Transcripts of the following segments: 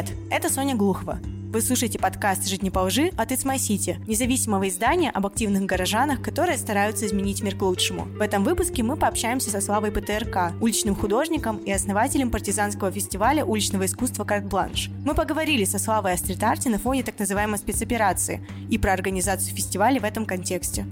Привет, это Соня Глухова. Вы слушаете подкаст «Жить не по лжи» от It's My City, независимого издания об активных горожанах, которые стараются изменить мир к лучшему. В этом выпуске мы пообщаемся со Славой ПТРК, уличным художником и основателем партизанского фестиваля уличного искусства «Карт-бланш». Мы поговорили со Славой о стрит-арте на фоне так называемой спецоперации и про организацию фестиваля в этом контексте.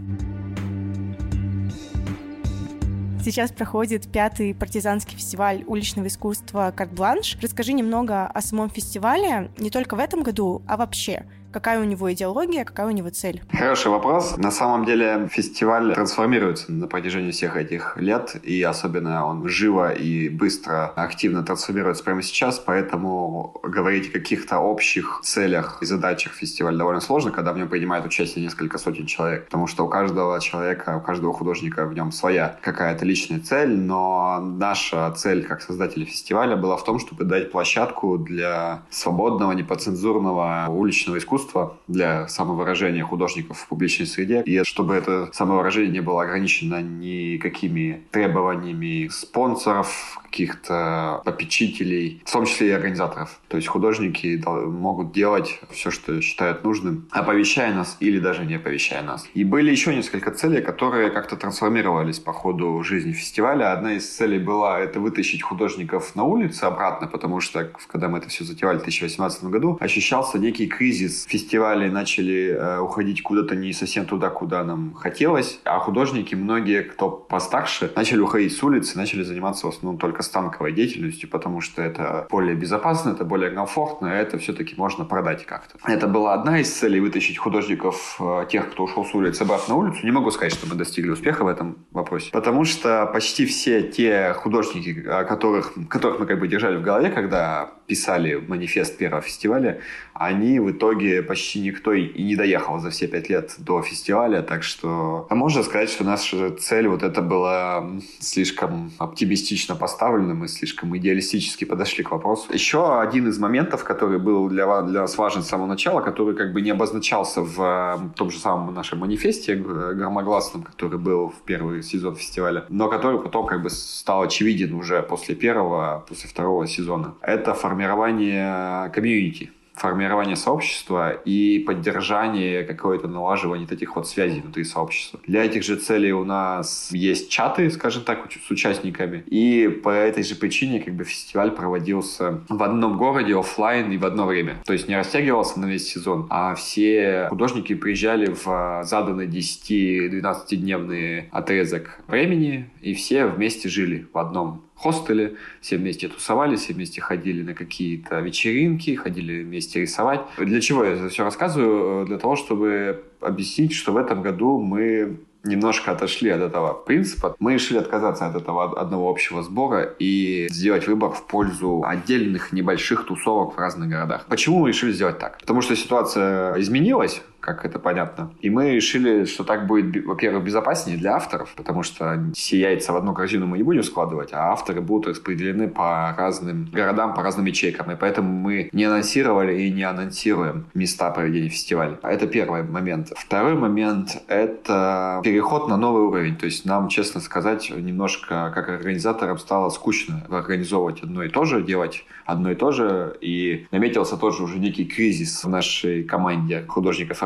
Сейчас проходит пятый партизанский фестиваль уличного искусства «Карт-бланш». Расскажи немного о самом фестивале, не только в этом году, а вообще. Какая у него идеология, какая у него цель? Хороший вопрос. На самом деле фестиваль трансформируется на протяжении всех этих лет, и особенно он живо и быстро, активно трансформируется прямо сейчас, поэтому говорить о каких-то общих целях и задачах фестиваля довольно сложно, когда в нем принимает участие несколько сотен человек, потому что у каждого человека, у каждого художника в нем своя какая-то личная цель, но наша цель как создателя фестиваля была в том, чтобы дать площадку для свободного, непоцензурного уличного искусства, искусства для самовыражения художников в публичной среде, и чтобы это самовыражение не было ограничено никакими требованиями спонсоров, каких-то попечителей, в том числе и организаторов. То есть художники могут делать все, что считают нужным, оповещая нас или даже не оповещая нас. И были еще несколько целей, которые как-то трансформировались по ходу жизни фестиваля. Одна из целей была это вытащить художников на улицу обратно, потому что когда мы это все затевали в 2018 году, ощущался некий кризис. Фестивали начали э, уходить куда-то не совсем туда, куда нам хотелось, а художники, многие, кто постарше, начали уходить с улицы, начали заниматься в основном только только с танковой деятельностью, потому что это более безопасно, это более комфортно, это все-таки можно продать как-то. Это была одна из целей вытащить художников, э, тех, кто ушел с улицы, обратно на улицу. Не могу сказать, что мы достигли успеха в этом вопросе, потому что почти все те художники, которых, которых мы как бы держали в голове, когда писали манифест первого фестиваля, они в итоге почти никто и не доехал за все пять лет до фестиваля, так что а можно сказать, что наша цель вот это была слишком оптимистично поставлена, мы слишком идеалистически подошли к вопросу. Еще один из моментов, который был для, для нас важен с самого начала, который как бы не обозначался в том же самом нашем манифесте громогласном, который был в первый сезон фестиваля, но который потом как бы стал очевиден уже после первого, после второго сезона. Это формирование комьюнити формирование сообщества и поддержание какое-то налаживание таких вот связей внутри сообщества. Для этих же целей у нас есть чаты, скажем так, с участниками. И по этой же причине как бы фестиваль проводился в одном городе офлайн и в одно время. То есть не растягивался на весь сезон, а все художники приезжали в заданный 10-12-дневный отрезок времени, и все вместе жили в одном хостеле, все вместе тусовались, все вместе ходили на какие-то вечеринки, ходили вместе рисовать. Для чего я это все рассказываю? Для того, чтобы объяснить, что в этом году мы немножко отошли от этого принципа. Мы решили отказаться от этого одного общего сбора и сделать выбор в пользу отдельных небольших тусовок в разных городах. Почему мы решили сделать так? Потому что ситуация изменилась, как это понятно. И мы решили, что так будет, во-первых, безопаснее для авторов, потому что все яйца в одну корзину мы не будем складывать, а авторы будут распределены по разным городам, по разным ячейкам. И поэтому мы не анонсировали и не анонсируем места проведения фестиваля. Это первый момент. Второй момент — это переход на новый уровень. То есть нам, честно сказать, немножко как организаторам стало скучно организовывать одно и то же, делать одно и то же. И наметился тоже уже некий кризис в нашей команде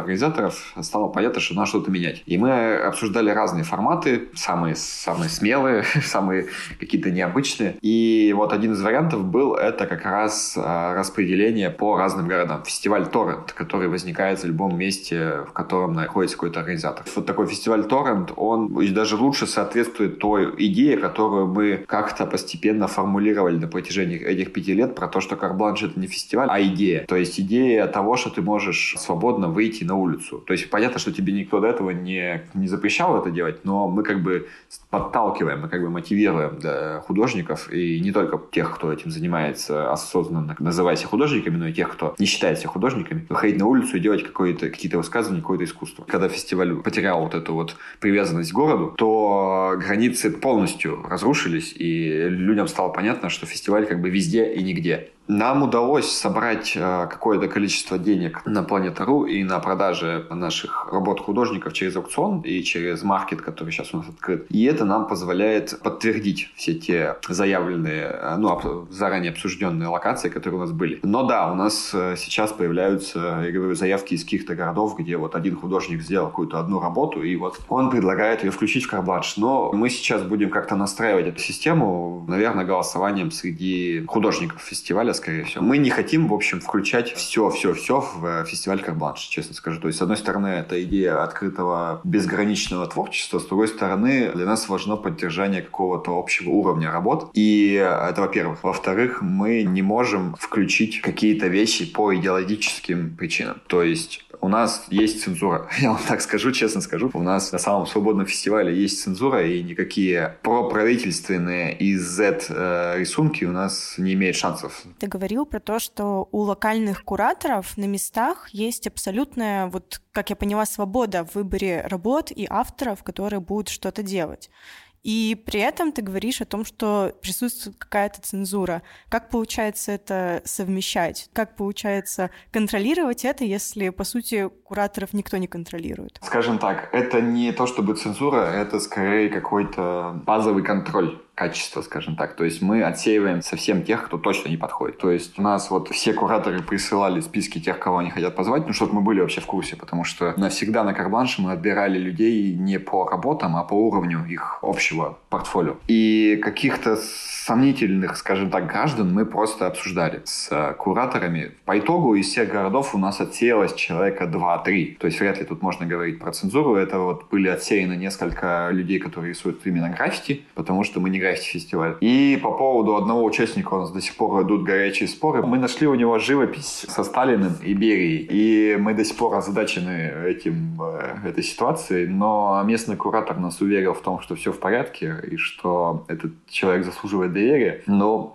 художников-организаторов. Стало понятно, что надо что-то менять. И мы обсуждали разные форматы, самые, самые смелые, самые какие-то необычные. И вот один из вариантов был это как раз а, распределение по разным городам. Фестиваль Торрент, который возникает в любом месте, в котором находится какой-то организатор. Вот такой фестиваль Торрент, он даже лучше соответствует той идее, которую мы как-то постепенно формулировали на протяжении этих пяти лет про то, что карбланш это не фестиваль, а идея. То есть идея того, что ты можешь свободно выйти на улицу. То есть понятно, что тебе никто до этого не, не запрещал это делать, но мы как бы подталкиваем, мы как бы мотивируем да, художников, и не только тех, кто этим занимается осознанно, называя себя художниками, но и тех, кто не считает себя художниками, выходить на улицу и делать какие-то высказывания, какое-то искусство. Когда фестиваль потерял вот эту вот привязанность к городу, то границы полностью разрушились, и людям стало понятно, что фестиваль как бы везде и нигде. Нам удалось собрать э, какое-то количество денег на Планета.ру и на продаже наших работ художников через аукцион и через маркет, который сейчас у нас открыт. И это нам позволяет подтвердить все те заявленные, э, ну, заранее обсужденные локации, которые у нас были. Но да, у нас э, сейчас появляются, я говорю, заявки из каких-то городов, где вот один художник сделал какую-то одну работу, и вот он предлагает ее включить в карбадж. Но мы сейчас будем как-то настраивать эту систему, наверное, голосованием среди художников фестиваля, фестиваля, скорее всего. Мы не хотим, в общем, включать все-все-все в э, фестиваль Карбланш, честно скажу. То есть, с одной стороны, это идея открытого безграничного творчества, с другой стороны, для нас важно поддержание какого-то общего уровня работ. И это, во-первых. Во-вторых, мы не можем включить какие-то вещи по идеологическим причинам. То есть, у нас есть цензура. Я вам так скажу, честно скажу. У нас на самом свободном фестивале есть цензура, и никакие проправительственные и Z э, у нас не имеют шансов ты говорил про то, что у локальных кураторов на местах есть абсолютная, вот, как я поняла, свобода в выборе работ и авторов, которые будут что-то делать. И при этом ты говоришь о том, что присутствует какая-то цензура. Как получается это совмещать? Как получается контролировать это, если, по сути, кураторов никто не контролирует? Скажем так, это не то чтобы цензура, это скорее какой-то базовый контроль качество, скажем так. То есть мы отсеиваем совсем тех, кто точно не подходит. То есть у нас вот все кураторы присылали списки тех, кого они хотят позвать, ну, чтобы мы были вообще в курсе, потому что навсегда на карбланше мы отбирали людей не по работам, а по уровню их общего портфолио. И каких-то сомнительных, скажем так, граждан мы просто обсуждали с э, кураторами. По итогу из всех городов у нас отсеялось человека 2-3. То есть вряд ли тут можно говорить про цензуру. Это вот были отсеяны несколько людей, которые рисуют именно граффити, потому что мы не граффити-фестиваль. И по поводу одного участника у нас до сих пор идут горячие споры. Мы нашли у него живопись со Сталиным и Берией. И мы до сих пор озадачены этим, э, этой ситуацией. Но местный куратор нас уверил в том, что все в порядке и что этот человек заслуживает доверия. Но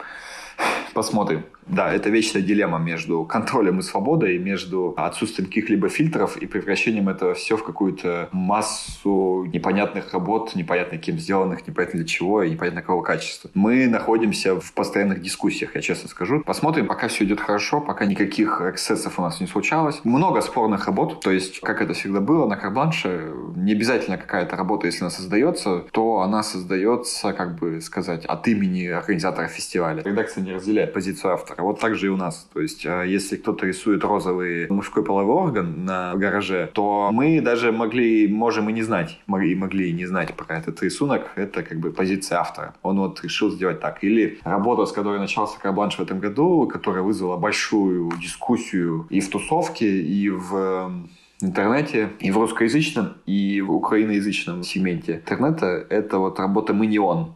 посмотрим. Да, это вечная дилемма между контролем и свободой, между отсутствием каких-либо фильтров и превращением этого все в какую-то массу непонятных работ, непонятно кем сделанных, непонятно для чего и непонятно какого качества. Мы находимся в постоянных дискуссиях, я честно скажу. Посмотрим, пока все идет хорошо, пока никаких эксцессов у нас не случалось. Много спорных работ, то есть, как это всегда было на карбланше, не обязательно какая-то работа, если она создается, то она создается, как бы сказать, от имени организатора фестиваля. Редакция не разделяет позицию автора а вот так же и у нас. То есть, а, если кто-то рисует розовый мужской половой орган на гараже, то мы даже могли, можем и не знать, могли, могли и не знать про этот рисунок. Это как бы позиция автора. Он вот решил сделать так. Или работа, с которой начался Карбланш в этом году, которая вызвала большую дискуссию и в тусовке, и в интернете и в русскоязычном, и в украиноязычном сегменте интернета. Это вот работа «Мы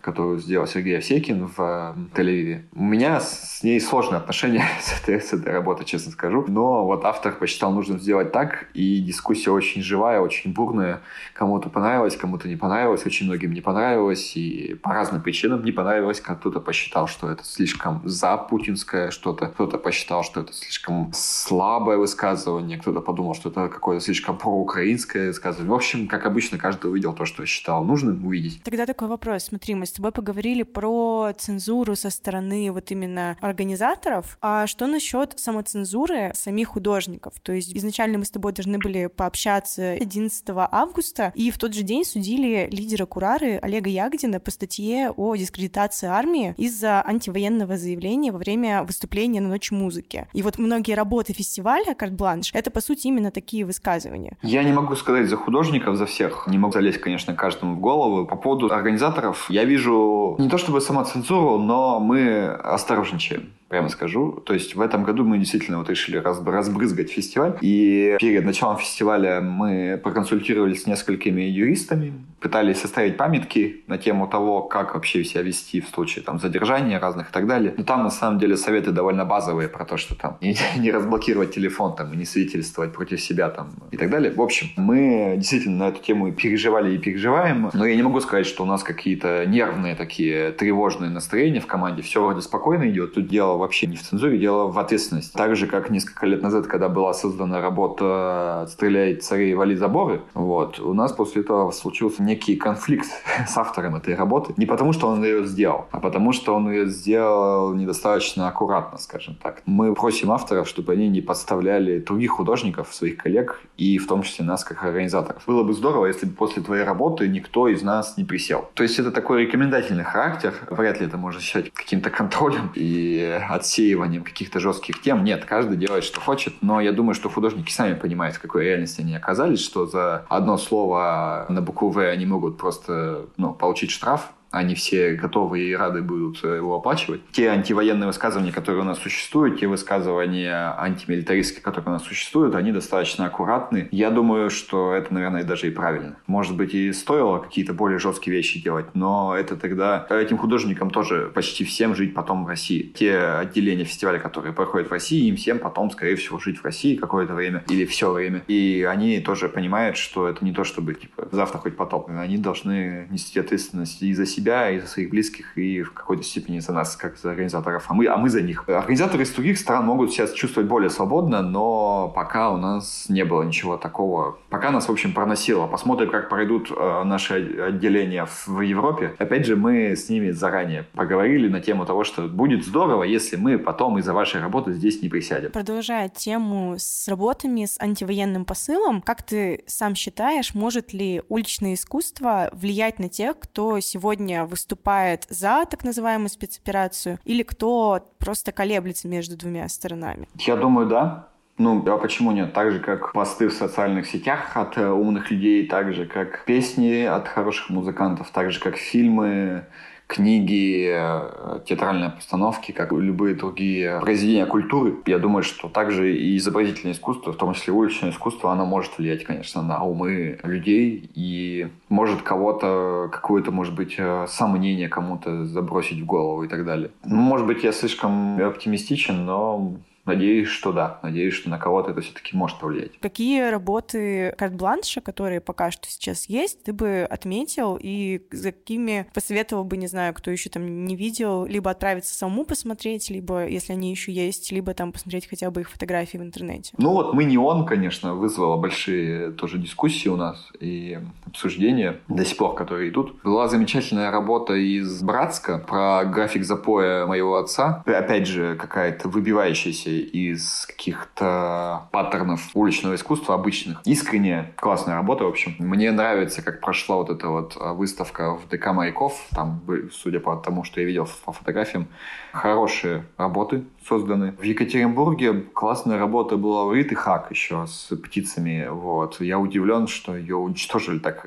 которую сделал Сергей Овсекин в э, Тель-Авиве. У меня с ней сложные отношения с этой, с этой работой, честно скажу. Но вот автор посчитал нужно сделать так, и дискуссия очень живая, очень бурная. Кому-то понравилось, кому-то не понравилось, очень многим не понравилось, и по разным причинам не понравилось. Кто-то посчитал, что это слишком за путинское что-то, кто-то посчитал, что это слишком слабое высказывание, кто-то подумал, что это какое такое слишком проукраинское сказать. В общем, как обычно, каждый увидел то, что считал нужным увидеть. Тогда такой вопрос. Смотри, мы с тобой поговорили про цензуру со стороны вот именно организаторов. А что насчет самоцензуры самих художников? То есть изначально мы с тобой должны были пообщаться 11 августа, и в тот же день судили лидера Курары Олега Ягодина по статье о дискредитации армии из-за антивоенного заявления во время выступления на Ночь музыки. И вот многие работы фестиваля «Карт-бланш» — это, по сути, именно такие высказывания высказывания. Я не могу сказать за художников, за всех. Не могу залезть, конечно, каждому в голову. По поводу организаторов, я вижу не то чтобы самоцензуру, но мы осторожничаем прямо скажу. То есть в этом году мы действительно вот решили разбрызгать фестиваль. И перед началом фестиваля мы проконсультировались с несколькими юристами, пытались составить памятки на тему того, как вообще себя вести в случае там, задержания разных и так далее. Но там на самом деле советы довольно базовые про то, что там не, не разблокировать телефон там, и не свидетельствовать против себя там и так далее. В общем, мы действительно на эту тему переживали и переживаем, но я не могу сказать, что у нас какие-то нервные такие тревожные настроения в команде. Все вроде спокойно идет. Тут дело вообще не в цензуре, дело в ответственности. Так же, как несколько лет назад, когда была создана работа «Стреляй царей, вали заборы», вот, у нас после этого случился некий конфликт с автором этой работы. Не потому, что он ее сделал, а потому, что он ее сделал недостаточно аккуратно, скажем так. Мы просим авторов, чтобы они не подставляли других художников, своих коллег, и в том числе нас, как организаторов. Было бы здорово, если бы после твоей работы никто из нас не присел. То есть это такой рекомендательный характер. Вряд ли это можно считать каким-то контролем и отсеиванием каких-то жестких тем. Нет, каждый делает, что хочет, но я думаю, что художники сами понимают, в какой реальности они оказались, что за одно слово на букву «В» они могут просто ну, получить штраф, они все готовы и рады будут э, его оплачивать. Те антивоенные высказывания, которые у нас существуют, те высказывания антимилитаристские, которые у нас существуют, они достаточно аккуратны. Я думаю, что это, наверное, даже и правильно. Может быть, и стоило какие-то более жесткие вещи делать, но это тогда этим художникам тоже почти всем жить потом в России. Те отделения фестиваля, которые проходят в России, им всем потом, скорее всего, жить в России какое-то время или все время. И они тоже понимают, что это не то, чтобы типа завтра хоть потоп. Они должны нести ответственность и за себя себя, и за своих близких, и в какой-то степени за нас, как за организаторов, а мы, а мы за них. Организаторы из других стран могут сейчас чувствовать более свободно, но пока у нас не было ничего такого. Пока нас, в общем, проносило. Посмотрим, как пройдут э, наши отделения в Европе. Опять же, мы с ними заранее поговорили на тему того, что будет здорово, если мы потом из-за вашей работы здесь не присядем. Продолжая тему с работами с антивоенным посылом, как ты сам считаешь, может ли уличное искусство влиять на тех, кто сегодня сегодня выступает за так называемую спецоперацию или кто просто колеблется между двумя сторонами? Я думаю, да. Ну, а почему нет? Так же, как посты в социальных сетях от э, умных людей, так же, как песни от хороших музыкантов, так же, как фильмы, книги, э, театральные постановки, как и любые другие произведения культуры. Я думаю, что также и изобразительное искусство, в том числе уличное искусство, оно может влиять, конечно, на умы людей и может кого-то, какое-то, может быть, э, сомнение кому-то забросить в голову и так далее. Ну, может быть, я слишком оптимистичен, но Надеюсь, что да. Надеюсь, что на кого-то это все-таки может повлиять. Какие работы карт-бланша, которые пока что сейчас есть, ты бы отметил и за какими посоветовал бы, не знаю, кто еще там не видел, либо отправиться самому посмотреть, либо, если они еще есть, либо там посмотреть хотя бы их фотографии в интернете? Ну вот «Мы не он», конечно, вызвала большие тоже дискуссии у нас и обсуждения до сих пор, которые идут. Была замечательная работа из Братска про график запоя моего отца. Опять же, какая-то выбивающаяся из каких-то паттернов уличного искусства обычных. Искренне классная работа, в общем. Мне нравится, как прошла вот эта вот а, выставка в ДК Маяков. Там, судя по тому, что я видел по фотографиям, хорошие работы созданы. В Екатеринбурге классная работа была у Риты Хак еще с птицами. Вот. Я удивлен, что ее уничтожили так,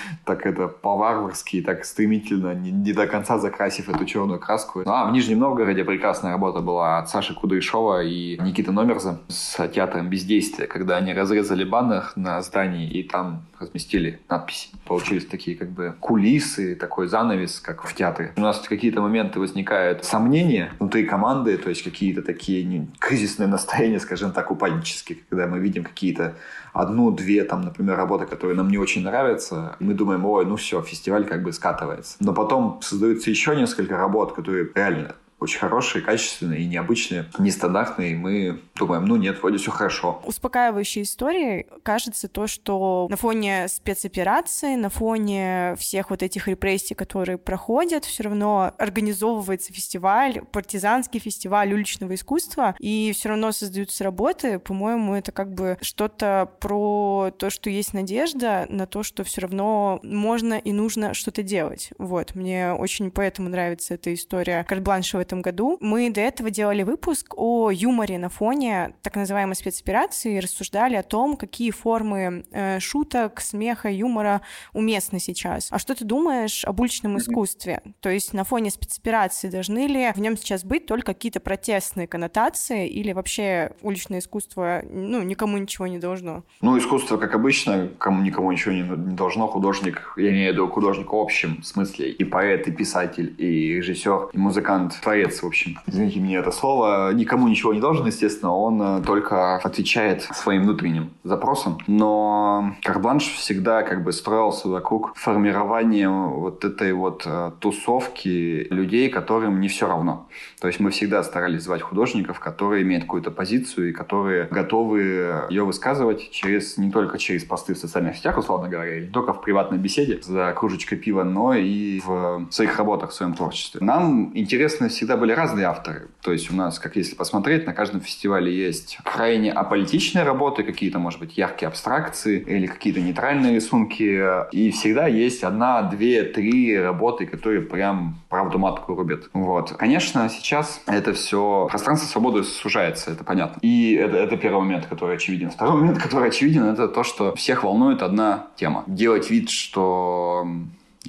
так это по-варварски, так стремительно, не, не до конца закрасив эту черную краску. Ну, а в Нижнем Новгороде прекрасная работа была от Саши Кудряшова и Никиты Номерза с театром бездействия, когда они разрезали баннер на здании и там разместили надписи. Получились такие как бы кулисы, такой занавес, как в театре. У нас какие-то моменты возникают сомнения внутри команды, то есть какие-то такие не, кризисные настроения, скажем так, упаднические, когда мы видим какие-то одну-две, там, например, работы, которые нам не очень нравятся, мы думаем, ой, ну все, фестиваль как бы скатывается. Но потом создаются еще несколько работ, которые реально очень хорошие, качественные необычные, нестандартные, и мы думаем, ну нет, вроде все хорошо. Успокаивающей историей кажется то, что на фоне спецоперации, на фоне всех вот этих репрессий, которые проходят, все равно организовывается фестиваль, партизанский фестиваль уличного искусства, и все равно создаются работы. По-моему, это как бы что-то про то, что есть надежда на то, что все равно можно и нужно что-то делать. Вот, мне очень поэтому нравится эта история Карт-Бланша этом году. Мы до этого делали выпуск о юморе на фоне так называемой спецоперации и рассуждали о том, какие формы э, шуток, смеха, юмора уместны сейчас. А что ты думаешь об уличном искусстве? То есть на фоне спецоперации должны ли в нем сейчас быть только какие-то протестные коннотации или вообще уличное искусство ну, никому ничего не должно? Ну, искусство, как обычно, кому никому ничего не, не должно. Художник, я имею в виду художник в общем смысле, и поэт, и писатель, и режиссер, и музыкант творец, в общем. Извините мне это слово. Никому ничего не должен, естественно. Он э, только отвечает своим внутренним запросам. Но Карбланш всегда как бы строился вокруг формирования вот этой вот э, тусовки людей, которым не все равно. То есть мы всегда старались звать художников, которые имеют какую-то позицию и которые готовы ее высказывать через не только через посты в социальных сетях, условно говоря, или только в приватной беседе за кружечкой пива, но и в своих работах, в своем творчестве. Нам интересны всегда были разные авторы. То есть у нас, как если посмотреть, на каждом фестивале есть крайне аполитичные работы, какие-то, может быть, яркие абстракции или какие-то нейтральные рисунки. И всегда есть одна, две, три работы, которые прям правду матку рубят. Вот. Конечно, сейчас это все... Пространство свободы сужается, это понятно. И это, это первый момент, который очевиден. Второй момент, который очевиден, это то, что всех волнует одна тема. Делать вид, что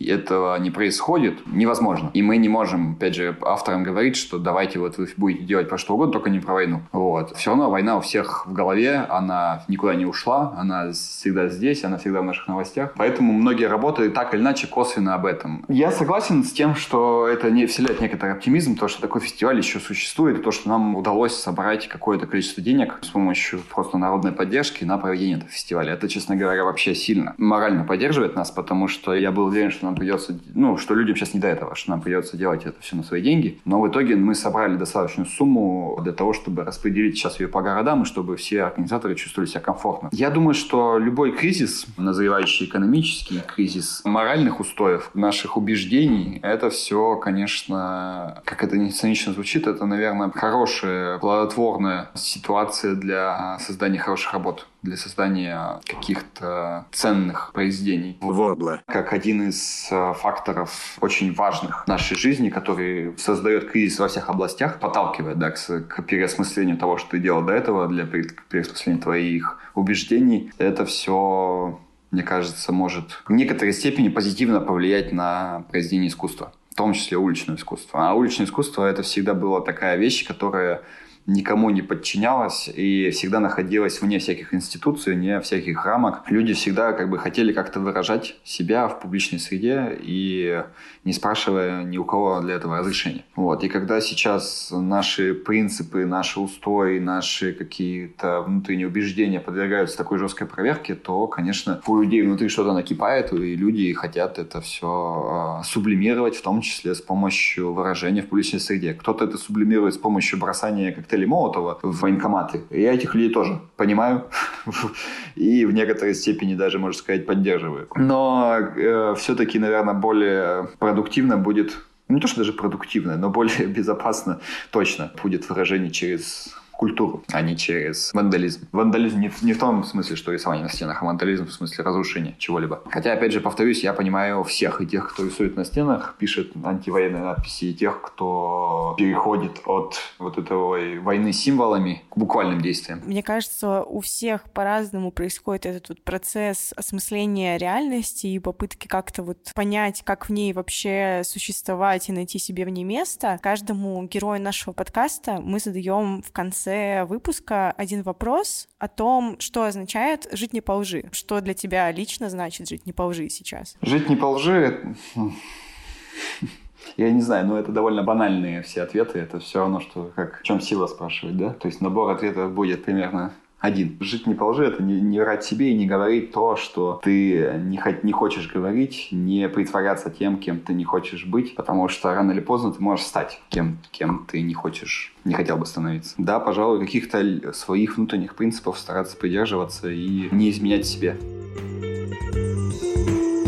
этого не происходит, невозможно. И мы не можем, опять же, авторам говорить, что давайте вот вы будете делать про что угодно, только не про войну. Вот. Все равно война у всех в голове, она никуда не ушла, она всегда здесь, она всегда в наших новостях. Поэтому многие работают так или иначе косвенно об этом. Я согласен с тем, что это не вселяет некоторый оптимизм, то, что такой фестиваль еще существует, и то, что нам удалось собрать какое-то количество денег с помощью просто народной поддержки на проведение этого фестиваля. Это, честно говоря, вообще сильно морально поддерживает нас, потому что я был уверен, что нам придется, ну, что людям сейчас не до этого, что нам придется делать это все на свои деньги. Но в итоге мы собрали достаточную сумму для того, чтобы распределить сейчас ее по городам, и чтобы все организаторы чувствовали себя комфортно. Я думаю, что любой кризис, назревающий экономический кризис моральных устоев, наших убеждений, это все, конечно, как это не цинично звучит, это, наверное, хорошая, плодотворная ситуация для создания хороших работ для создания каких-то ценных произведений. Вобла. Как один из э, факторов очень важных в нашей жизни, который создает кризис во всех областях, подталкивает да, к, к переосмыслению того, что ты делал до этого, для переосмысления твоих убеждений. Это все мне кажется, может в некоторой степени позитивно повлиять на произведение искусства, в том числе уличное искусство. А уличное искусство это всегда была такая вещь, которая никому не подчинялась и всегда находилась вне всяких институций, вне всяких рамок. Люди всегда как бы хотели как-то выражать себя в публичной среде и не спрашивая ни у кого для этого разрешения. Вот. И когда сейчас наши принципы, наши устои, наши какие-то внутренние убеждения подвергаются такой жесткой проверке, то, конечно, у людей внутри что-то накипает, и люди хотят это все а, сублимировать, в том числе с помощью выражения в публичной среде. Кто-то это сублимирует с помощью бросания коктейлей Молотова в военкоматы. Я этих людей тоже понимаю и в некоторой степени даже, можно сказать, поддерживаю. Но э, все-таки, наверное, более продуктивно будет не то, что даже продуктивно, но более безопасно точно будет выражение через культуру, а не через вандализм. Вандализм не не в том смысле, что рисование на стенах, а вандализм в смысле разрушения чего-либо. Хотя, опять же, повторюсь, я понимаю всех, и тех, кто рисует на стенах, пишет антивоенные надписи, и тех, кто переходит от вот этой войны символами к буквальным действиям. Мне кажется, у всех по-разному происходит этот вот процесс осмысления реальности и попытки как-то вот понять, как в ней вообще существовать и найти себе в ней место. Каждому герою нашего подкаста мы задаем в конце конце выпуска один вопрос о том, что означает жить не по лжи. Что для тебя лично значит жить не по лжи сейчас? Жить не по лжи я не знаю, но это довольно банальные все ответы. Это все равно, что как в чем сила спрашивать, да? То есть набор ответов будет примерно один. Жить не по это не, не врать себе и не говорить то, что ты не, не хочешь говорить, не притворяться тем, кем ты не хочешь быть, потому что рано или поздно ты можешь стать тем, кем ты не хочешь, не хотел бы становиться. Да, пожалуй, каких-то своих внутренних принципов стараться придерживаться и не изменять себе.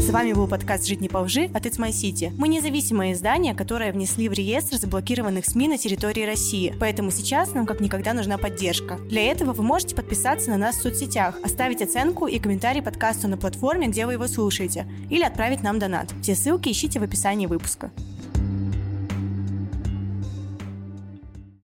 С вами был подкаст «Жить не по лжи» от It's My City. Мы независимое издание, которое внесли в реестр заблокированных СМИ на территории России. Поэтому сейчас нам как никогда нужна поддержка. Для этого вы можете подписаться на нас в соцсетях, оставить оценку и комментарий подкасту на платформе, где вы его слушаете, или отправить нам донат. Все ссылки ищите в описании выпуска.